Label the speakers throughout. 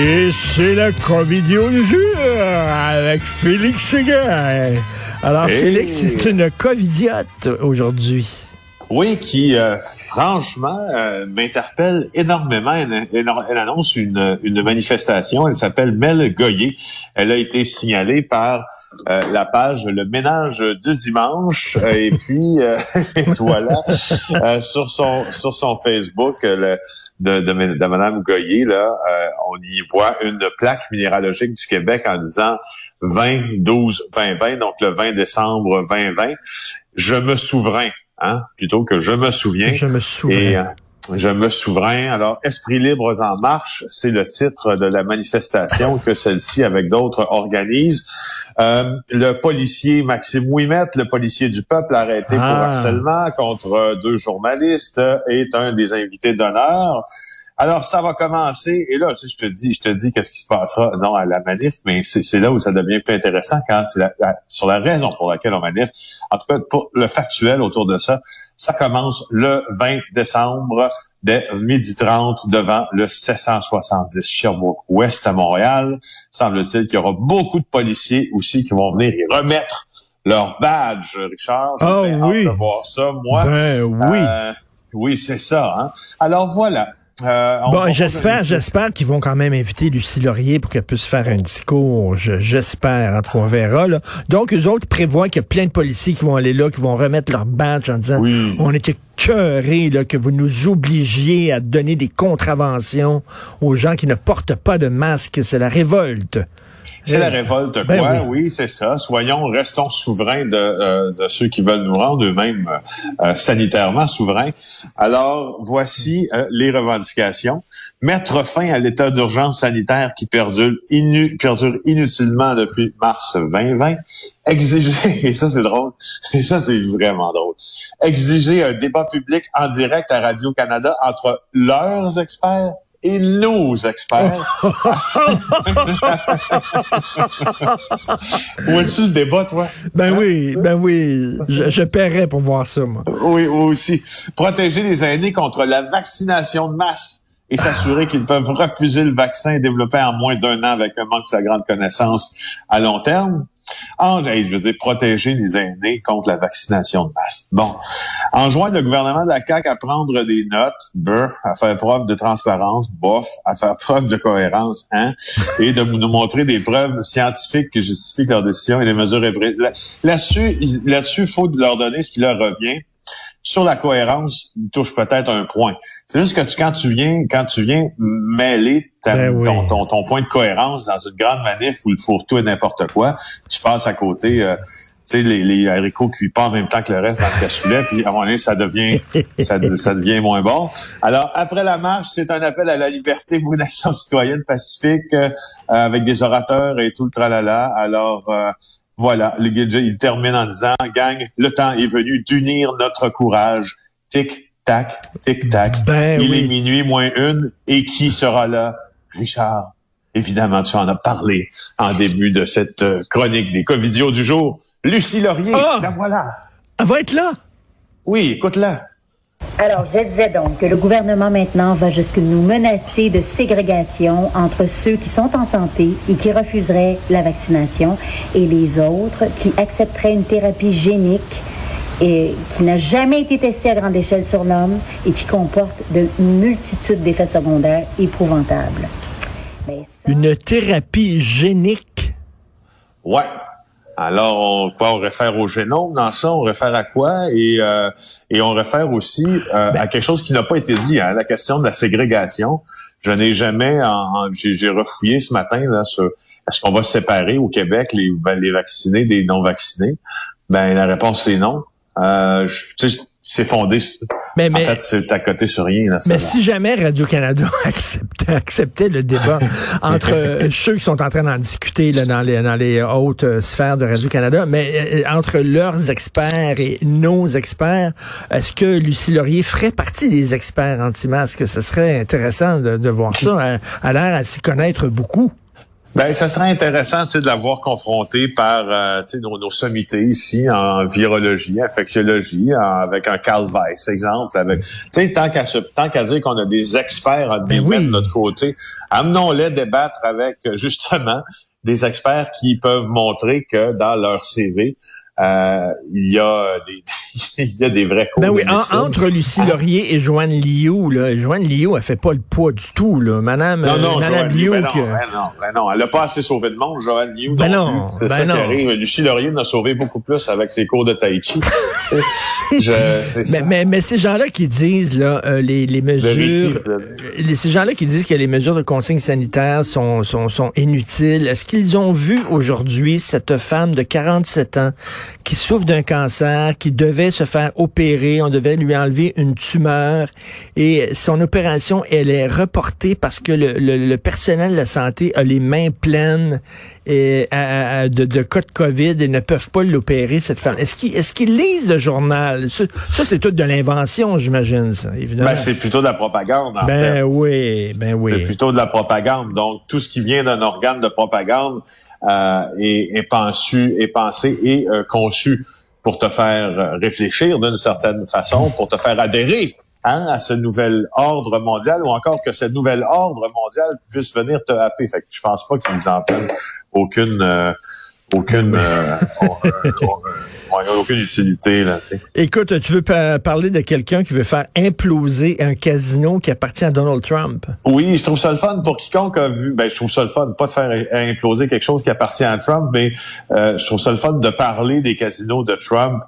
Speaker 1: Et c'est la covidio du jour avec Félix Séguin. Alors, Félix, c'est une covidiote aujourd'hui.
Speaker 2: Oui, qui euh, franchement euh, m'interpelle énormément. Elle, annonce une, une manifestation. Elle s'appelle Mel Goyer. Elle a été signalée par euh, la page Le Ménage du dimanche. et puis voilà, sur son sur son Facebook le, de, de, de Madame Goyer, là, on y voit une plaque minéralogique du Québec en disant 20 12 2020, donc le 20 décembre 2020. Je me souverain hein, plutôt que je me souviens.
Speaker 1: Je me souviens. Et, euh,
Speaker 2: je me souverain. Alors, Esprit libre en marche, c'est le titre de la manifestation que celle-ci, avec d'autres, organise. Euh, le policier Maxime Ouimet, le policier du peuple arrêté pour ah. harcèlement contre deux journalistes, est un des invités d'honneur. Alors, ça va commencer. Et là, je te dis, je te dis qu'est-ce qui se passera, non, à la manif, mais c'est là où ça devient plus intéressant quand c'est sur la raison pour laquelle on manif. En tout cas, pour le factuel autour de ça, ça commence le 20 décembre dès midi 30 devant le 770 Sherbrooke Ouest à Montréal. Semble-t-il qu'il y aura beaucoup de policiers aussi qui vont venir y remettre leur badge, Richard.
Speaker 1: Ah oui.
Speaker 2: voir ça, moi.
Speaker 1: Ben oui.
Speaker 2: Euh, oui, c'est ça. Hein? Alors voilà.
Speaker 1: Euh, bon, j'espère, j'espère qu'ils vont quand même inviter Lucie Laurier pour qu'elle puisse faire un discours. J'espère, entre on verra. Là. Donc, eux autres prévoient qu'il y a plein de policiers qui vont aller là, qui vont remettre leur badge en disant on était cœurés là, que vous nous obligiez à donner des contraventions aux gens qui ne portent pas de masque. C'est la révolte.
Speaker 2: C'est la révolte, ben quoi? oui, c'est ça. Soyons, restons souverains de, euh, de ceux qui veulent nous rendre eux-mêmes euh, euh, sanitairement souverains. Alors, voici les revendications. Mettre fin à l'état d'urgence sanitaire qui perdure, perdure inutilement depuis mars 2020. Exiger, et ça c'est drôle, et ça c'est vraiment drôle, exiger un débat public en direct à Radio-Canada entre leurs experts et nos experts. Où est-tu le débat, toi?
Speaker 1: Ben hein? oui, ben oui. Je, je paierais pour voir ça, moi.
Speaker 2: Oui, aussi. Protéger les aînés contre la vaccination de masse et s'assurer qu'ils peuvent refuser le vaccin développé en moins d'un an avec un manque de grande connaissance à long terme. En, je veux dire, protéger les aînés contre la vaccination de masse. Bon. Enjoindre le gouvernement de la CAQ à prendre des notes, brr, à faire preuve de transparence, bof, à faire preuve de cohérence, hein, et de nous montrer des preuves scientifiques qui justifient leurs décisions et les mesures Là-dessus, là-dessus, il faut leur donner ce qui leur revient sur la cohérence, il touche peut-être un point. C'est juste que tu, quand tu viens, quand tu viens mêler ben ton, ton, point de cohérence dans une grande manif où il faut tout et n'importe quoi, tu passes à côté. Euh, tu sais, les, les haricots cuits pas en même temps que le reste dans le cassoulet, puis à un moment donné, ça devient, ça, ça, devient moins bon. Alors, après la marche, c'est un appel à la liberté pour une action citoyenne pacifique euh, avec des orateurs et tout le tralala. Alors, euh, voilà, le il termine en disant, gang, le temps est venu d'unir notre courage. Tic, tac, tic, tac.
Speaker 1: Ben
Speaker 2: il est minuit moins une. Et qui sera là? Richard. Évidemment, tu en as parlé en début de cette euh, chronique des Covidios du jour. Lucie Laurier,
Speaker 1: ah!
Speaker 2: la voilà.
Speaker 1: Elle va être là?
Speaker 2: Oui, écoute-la.
Speaker 3: Alors, je disais donc que le gouvernement maintenant va jusqu'à nous menacer de ségrégation entre ceux qui sont en santé et qui refuseraient la vaccination et les autres qui accepteraient une thérapie génique et qui n'a jamais été testée à grande échelle sur l'homme et qui comporte de multitudes d'effets secondaires épouvantables.
Speaker 1: Ben, une thérapie génique?
Speaker 2: Ouais, alors, on, quoi, on réfère au génome dans ça, on réfère à quoi? Et, euh, et on réfère aussi euh, ben à quelque chose qui n'a pas été dit, hein, la question de la ségrégation. Je n'ai jamais, j'ai refouillé ce matin là, sur est-ce qu'on va séparer au Québec les, les vaccinés des non-vaccinés? Ben la réponse c'est non. Euh, c'est fondé. Mais, mais, en fait, c'est à côté sur rien. Là,
Speaker 1: mais si jamais Radio-Canada acceptait, acceptait le débat entre euh, ceux qui sont en train d'en discuter là, dans, les, dans les hautes euh, sphères de Radio-Canada, mais euh, entre leurs experts et nos experts, est-ce que Lucie Laurier ferait partie des experts anti-masques? Ce serait intéressant de, de voir ça. À, l'air à s'y connaître beaucoup.
Speaker 2: Ben, ça serait intéressant de l'avoir confronté par euh, nos, nos, sommités ici en virologie, infectiologie, avec un Carl Weiss, exemple. Avec, tant qu'à tant qu'à dire qu'on a des experts à ben de notre côté, amenons-les débattre avec justement des experts qui peuvent montrer que dans leur CV, euh, il y a des il y a des vrais
Speaker 1: ben oui, entre Lucie Laurier et Joanne Liu, là, Joanne Liu, elle fait pas le poids du tout, là. Madame,
Speaker 2: non, non, Madame Liu, ben non, ben non, ben non, elle a pas assez sauvé de monde, Joanne Liu. Ben non, c'est ça qui arrive. Lucie Laurier a sauvé beaucoup plus avec ses cours de tai chi.
Speaker 1: Je, mais, mais, mais, ces gens-là qui disent là, euh, les, les mesures, les, ces gens-là qui disent que les mesures de consigne sanitaire sont, sont, sont inutiles. Est-ce qu'ils ont vu aujourd'hui cette femme de 47 ans qui souffre d'un cancer, qui devait se faire opérer, on devait lui enlever une tumeur et son opération, elle est reportée parce que le, le, personnel de la santé a les mains pleines et, de, de, cas de COVID et ne peuvent pas l'opérer, cette femme. Est-ce qu'ils est lisent le journal? Ça, c'est tout de l'invention, j'imagine, ça, évidemment.
Speaker 2: Ben, c'est plutôt de la propagande, en
Speaker 1: ben oui, ben oui.
Speaker 2: C'est plutôt de la propagande. Donc, tout ce qui vient d'un organe de propagande euh, est, est, pensé, est pensé et euh, conçu pour te faire euh, réfléchir d'une certaine façon, pour te faire adhérer hein, à ce nouvel ordre mondial ou encore que ce nouvel ordre mondial puisse venir te happer. Fait que je pense pas qu'ils en prennent aucune euh, aucune euh, aucune utilité là. Tu sais.
Speaker 1: Écoute, tu veux parler de quelqu'un qui veut faire imploser un casino qui appartient à Donald Trump?
Speaker 2: Oui, je trouve ça le fun pour quiconque a vu. Ben, je trouve ça le fun, pas de faire imploser quelque chose qui appartient à Trump, mais euh, je trouve ça le fun de parler des casinos de Trump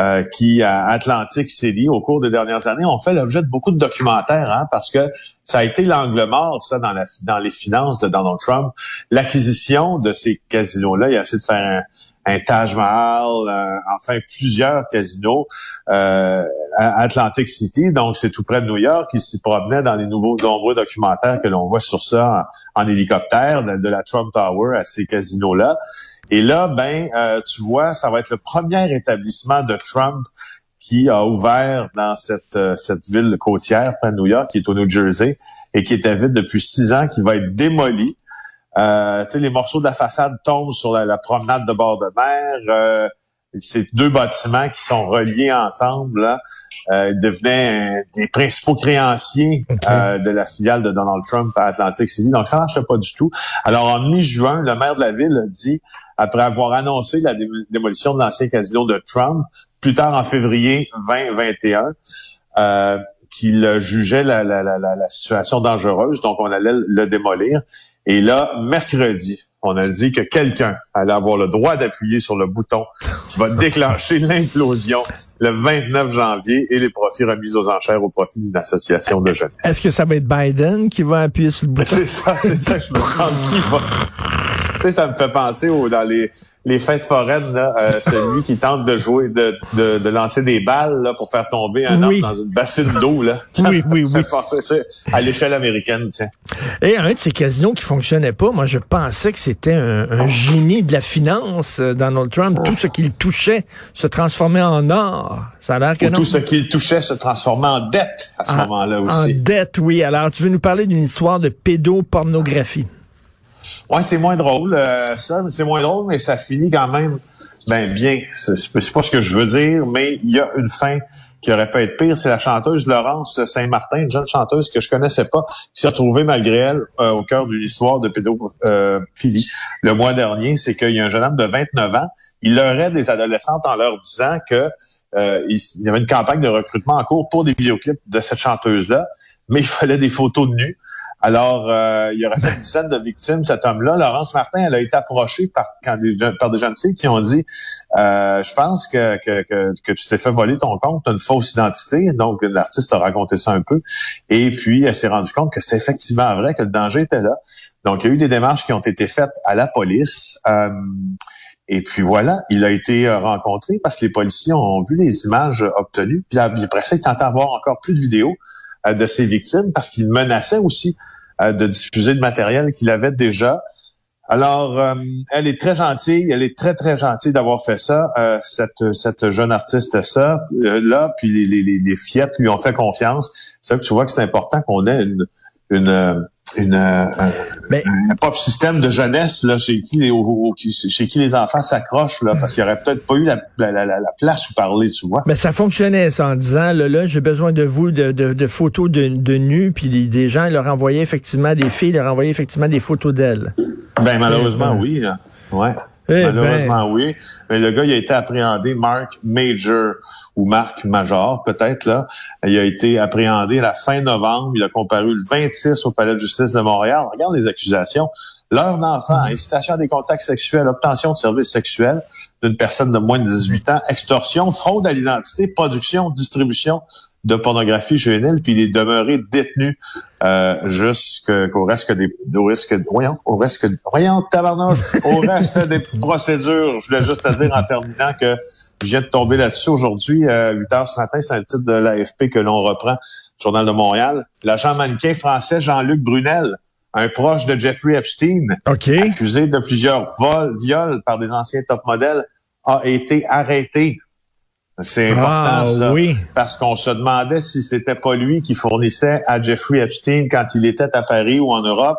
Speaker 2: euh, qui à Atlantic City au cours des dernières années ont fait l'objet de beaucoup de documentaires, hein, parce que ça a été l'angle mort ça dans la dans les finances de Donald Trump, l'acquisition de ces casinos là. Il a essayé de faire un un Taj Mahal, enfin plusieurs casinos euh, à Atlantic City, donc c'est tout près de New York. Il s'y promenait dans les nouveaux nombreux documentaires que l'on voit sur ça en, hélicoptère de, la Trump Tower à ces casinos-là. Et là, ben, euh, tu vois, ça va être le premier établissement de Trump qui a ouvert dans cette, cette ville côtière près de New York, qui est au New Jersey, et qui était vide depuis six ans, qui va être démoli. Euh, les morceaux de la façade tombent sur la, promenade de bord de mer. Euh, ces deux bâtiments qui sont reliés ensemble là, euh, devenaient des principaux créanciers euh, de la filiale de Donald Trump à Atlantic City. Donc, ça ne marchait pas du tout. Alors, en mi-juin, le maire de la ville a dit, après avoir annoncé la démolition de l'ancien casino de Trump, plus tard en février 2021, euh, qu'il jugeait la, la, la, la, situation dangereuse, donc on allait le démolir. Et là, mercredi, on a dit que quelqu'un allait avoir le droit d'appuyer sur le bouton qui va déclencher l'implosion le 29 janvier et les profits remis aux enchères au profit d'une association de jeunes.
Speaker 1: Est-ce que ça va être Biden qui va appuyer sur le bouton?
Speaker 2: C'est ça, c'est ça, je me demande qui va? Sais, ça me fait penser au, dans les, les fêtes foraines, là, euh, celui qui tente de jouer, de, de, de, lancer des balles là, pour faire tomber un homme dans une bassine d'eau. Là.
Speaker 1: Oui, oui, oui.
Speaker 2: à l'échelle américaine, tiens.
Speaker 1: Et un de ces casinos qui fonctionnait pas, moi je pensais que c'était un, un, génie de la finance, euh, Donald Trump. Tout ce qu'il touchait se transformait en or. Ça a l'air que
Speaker 2: Ou Tout ce qu'il touchait se transformait en dette à ce moment-là aussi.
Speaker 1: En dette, oui. Alors, tu veux nous parler d'une histoire de pédopornographie?
Speaker 2: Ouais, c'est moins drôle, euh, ça, c'est moins drôle, mais ça finit quand même ben bien. C'est pas ce que je veux dire, mais il y a une fin qui aurait pu être pire. C'est la chanteuse Laurence Saint-Martin, une jeune chanteuse que je connaissais pas, qui s'est retrouvée malgré elle euh, au cœur d'une histoire de pédophilie. Euh, le mois dernier, c'est qu'il y a un jeune homme de 29 ans, il aurait des adolescentes en leur disant que il y avait une campagne de recrutement en cours pour des vidéoclips de cette chanteuse-là, mais il fallait des photos de nus. Alors, euh, il y aurait fait une dizaine de victimes, cet homme-là. Laurence Martin, elle a été approchée par, des, jeunes filles qui ont dit euh, Je pense que, que, tu t'es fait voler ton compte, une fausse identité. Donc, l'artiste a raconté ça un peu. Et puis, elle s'est rendue compte que c'était effectivement vrai, que le danger était là. Donc, il y a eu des démarches qui ont été faites à la police. Euh, Et puis voilà, il a été euh, rencontré parce que les policiers ont vu les images obtenues. Puis après ça, il tentait d'avoir encore plus de vidéos euh, de ses victimes parce qu'il menaçait aussi euh, de diffuser le matériel qu'il avait déjà. Alors, elle est très gentille, elle est très, très gentille d'avoir fait ça, cette, cette jeune artiste ça, là, puis les, les, les fillettes lui ont fait confiance. C'est là que tu vois que c'est important qu'on ait une, une une, euh, un, pop système de jeunesse là chez qui les chez qui les enfants s'accrochent là parce qu'il y aurait peut-être pas eu la, la, la, la, place où parler tu vois
Speaker 1: mais ça fonctionnait ça en disant là, là j'ai besoin de vous de, de, de photos de, de nus puis des gens leur envoyaient effectivement des filles leur envoyaient effectivement des photos d'elles
Speaker 2: ben malheureusement oui hein. ouais eh Malheureusement, ben. oui. Mais le gars, il a été appréhendé, Mark Major, ou Mark Major, peut-être, là. Il a été appréhendé à la fin novembre. Il a comparu le 26 au Palais de justice de Montréal. Regarde les accusations. L'heure d'enfant, mm. incitation à des contacts sexuels, obtention de services sexuels d'une personne de moins de 18 ans, extorsion, fraude à l'identité, production, distribution de pornographie juvénile, puis il est demeuré détenu euh, jusqu'au reste des au risque voyons, au reste voyons tabarnouche, au reste des procédures. Je voulais juste te dire en terminant que je viens de tomber là-dessus aujourd'hui à 8 heures ce matin, c'est un titre de l'AFP que l'on reprend, Journal de Montréal. L'agent mannequin français Jean-Luc Brunel, un proche de Jeffrey Epstein, accusé de plusieurs vols, viols par des anciens top modèles, a été arrêté c'est important ah, ça, oui. parce qu'on se demandait si c'était pas lui qui fournissait à Jeffrey Epstein quand il était à Paris ou en Europe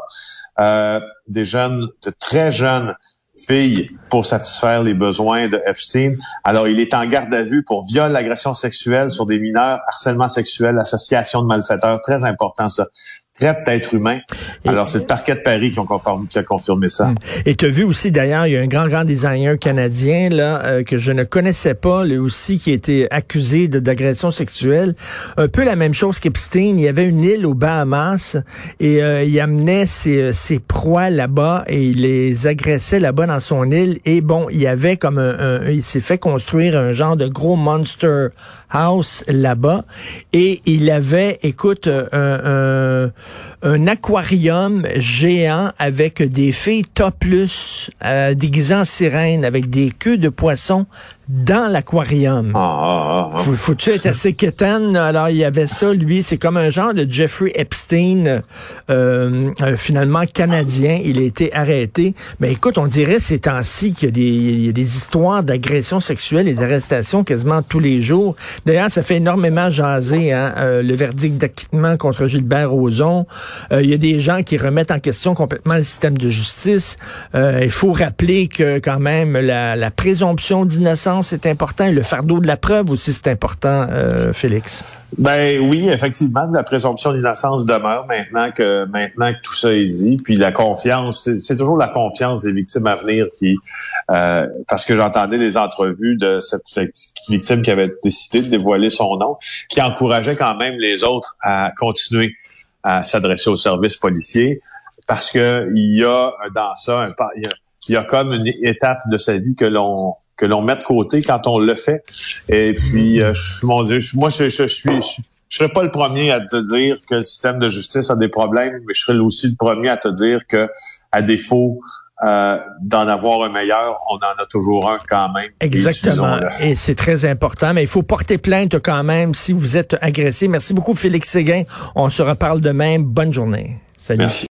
Speaker 2: euh, des jeunes, de très jeunes filles pour satisfaire les besoins de Epstein. Alors, il est en garde à vue pour viol, agression sexuelle sur des mineurs, harcèlement sexuel, association de malfaiteurs. Très important, ça d'être humain. Alors, c'est le parquet de Paris qui, ont qui a confirmé ça. Hmm.
Speaker 1: Et tu as vu aussi, d'ailleurs, il y a un grand, grand designer canadien là euh, que je ne connaissais pas, lui aussi, qui a été accusé d'agression sexuelle. Un peu la même chose qu'Epstein. Il y avait une île aux Bahamas et euh, il amenait ses, euh, ses proies là-bas et il les agressait là-bas dans son île. Et bon, il y avait comme un, il s'est fait construire un genre de gros monster house là-bas et il avait, écoute, un, un un aquarium géant avec des filles topless euh, déguisées en sirène avec des queues de poisson dans l'aquarium. Ah, ah, ah, Faut-tu être assez quétaine? Alors, il y avait ça, lui, c'est comme un genre de Jeffrey Epstein, euh, euh, finalement canadien. Il a été arrêté. Mais écoute, on dirait ces temps-ci qu'il y, a des histoires d'agressions sexuelles et d'arrestations quasiment tous les jours. D'ailleurs, ça fait énormément jaser hein, euh, le verdict d'acquittement contre Gilbert Rozon. il y a des gens qui remettent en question complètement le système de justice. il faut rappeler que quand même la, la présomption d'innocence c'est important et le fardeau de la preuve aussi, c'est important, euh, Félix?
Speaker 2: Ben oui, effectivement, la présomption d'innocence demeure maintenant que maintenant que tout ça est dit. Puis la confiance, c'est toujours la confiance des victimes à venir qui, euh, parce que j'entendais les entrevues de cette victime qui avait décidé de dévoiler son nom, qui encourageait quand même les autres à continuer à s'adresser aux services policiers parce que il y a dans ça un, il y a comme une étape de sa vie que l'on que l'on met de côté quand on le fait. Et puis, euh, mon Dieu, moi, je, je, je suis... Je, serais pas le premier à te dire que le système de justice a des problèmes, mais je serais aussi le premier à te dire que, à défaut euh, d'en avoir un meilleur, on en a toujours un quand même.
Speaker 1: Exactement. Et, c'est très important, mais il faut porter plainte quand même si vous êtes agressé. Merci beaucoup, Félix Séguin. On se reparle demain. Bonne journée. Salut. Merci.